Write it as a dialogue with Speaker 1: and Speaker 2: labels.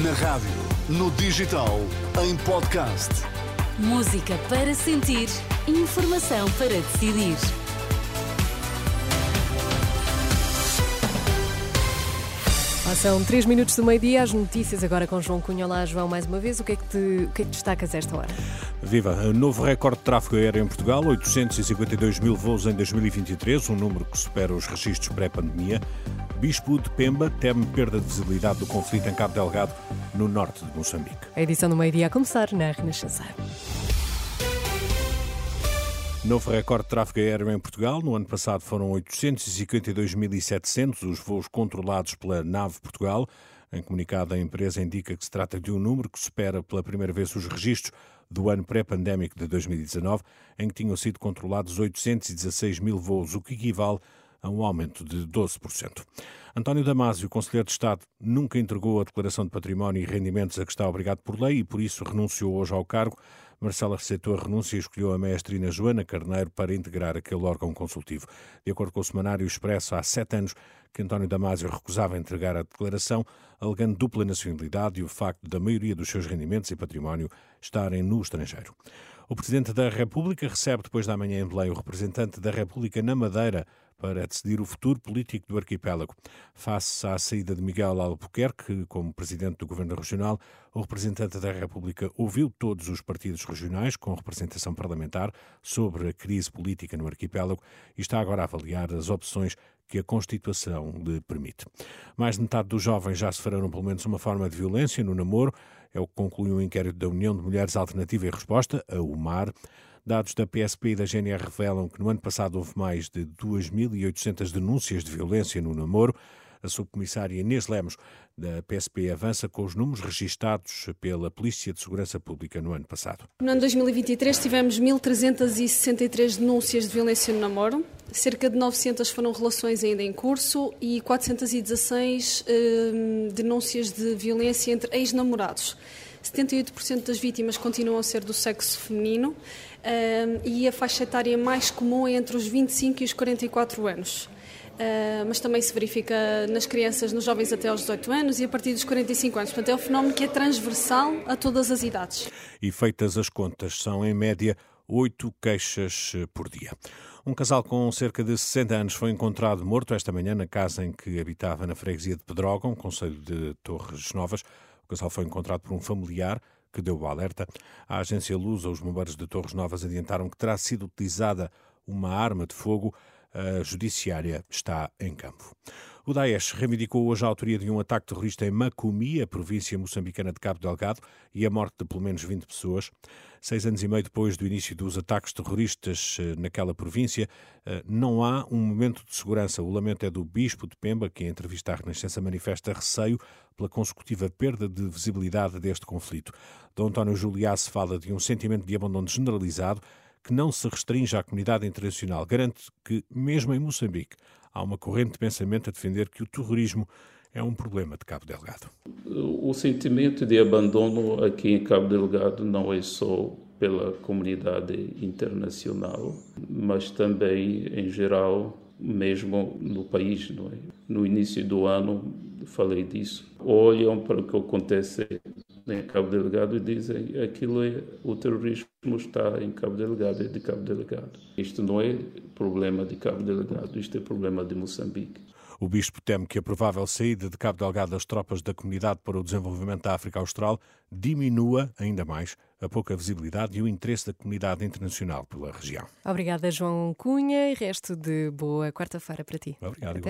Speaker 1: Na rádio, no digital, em podcast.
Speaker 2: Música para sentir, informação para decidir.
Speaker 3: São 3 minutos do meio-dia, as notícias agora com João Cunha. Olá, João, mais uma vez. O que é que, te, o que, é que destacas esta hora?
Speaker 4: Viva! Novo recorde de tráfego aéreo em Portugal, 852 mil voos em 2023, um número que supera os registros pré-pandemia. Bispo de Pemba teme perda de visibilidade do conflito em Cabo Delgado, no norte de Moçambique.
Speaker 3: A edição do meio-dia a começar na Renascença.
Speaker 4: Novo recorde de tráfego aéreo em Portugal. No ano passado foram 852.700 os voos controlados pela Nave Portugal. Em comunicado, a empresa indica que se trata de um número que supera pela primeira vez os registros do ano pré-pandémico de 2019, em que tinham sido controlados 816 mil voos, o que equivale a um aumento de 12%. António Damasio, Conselheiro de Estado, nunca entregou a declaração de património e rendimentos a que está obrigado por lei e, por isso, renunciou hoje ao cargo. Marcela receitou a renúncia e escolheu a maestrina Joana Carneiro para integrar aquele órgão consultivo. De acordo com o Semanário Expresso, há sete anos que António Damasio recusava entregar a declaração, alegando dupla nacionalidade e o facto da maioria dos seus rendimentos e património estarem no estrangeiro. O Presidente da República recebe depois da manhã em Belém o representante da República na Madeira para decidir o futuro político do arquipélago. Face à saída de Miguel Albuquerque como Presidente do Governo Regional, o representante da República ouviu todos os partidos regionais com representação parlamentar sobre a crise política no arquipélago e está agora a avaliar as opções que a Constituição lhe permite. Mais de metade dos jovens já sofreram pelo menos uma forma de violência no namoro, é o que conclui um inquérito da União de Mulheres Alternativa e Resposta, a UMAR. Dados da PSP e da GNR revelam que no ano passado houve mais de 2.800 denúncias de violência no namoro. A subcomissária Inês Lemos, da PSP, avança com os números registados pela Polícia de Segurança Pública no ano passado.
Speaker 5: No ano 2023 tivemos 1.363 denúncias de violência no namoro, cerca de 900 foram relações ainda em curso e 416 eh, denúncias de violência entre ex-namorados. 78% das vítimas continuam a ser do sexo feminino eh, e a faixa etária mais comum é entre os 25 e os 44 anos. Uh, mas também se verifica nas crianças, nos jovens até aos 18 anos e a partir dos 45 anos. Portanto, é um fenómeno que é transversal a todas as idades.
Speaker 4: E feitas as contas, são em média oito queixas eh, por dia. Um casal com cerca de 60 anos foi encontrado morto esta manhã na casa em que habitava na freguesia de Pedrógão, conselho de Torres Novas. O casal foi encontrado por um familiar que deu o alerta. A agência Lusa, os bombeiros de Torres Novas adiantaram que terá sido utilizada uma arma de fogo a judiciária está em campo. O Daesh reivindicou hoje a autoria de um ataque terrorista em Macumi, a província moçambicana de Cabo Delgado, e a morte de pelo menos 20 pessoas. Seis anos e meio depois do início dos ataques terroristas eh, naquela província, eh, não há um momento de segurança. O lamento é do Bispo de Pemba, que em entrevista à Renascença manifesta receio pela consecutiva perda de visibilidade deste conflito. D. António Juliás fala de um sentimento de abandono generalizado que não se restringe à comunidade internacional. Garante que, mesmo em Moçambique, há uma corrente de pensamento a defender que o terrorismo é um problema de Cabo Delgado.
Speaker 6: O sentimento de abandono aqui em Cabo Delgado não é só pela comunidade internacional, mas também, em geral, mesmo no país. É? No início do ano, falei disso. Olham para o que acontece em Cabo Delgado e dizem aquilo é o terrorismo está em Cabo Delgado, é de Cabo Delgado. Isto não é problema de Cabo Delgado, isto é problema de Moçambique.
Speaker 4: O bispo teme que a provável saída de Cabo Delgado das tropas da Comunidade para o Desenvolvimento da África Austral diminua ainda mais a pouca visibilidade e o interesse da comunidade internacional pela região.
Speaker 3: Obrigada, João Cunha, e resto de boa quarta-feira para ti.
Speaker 4: Obrigado.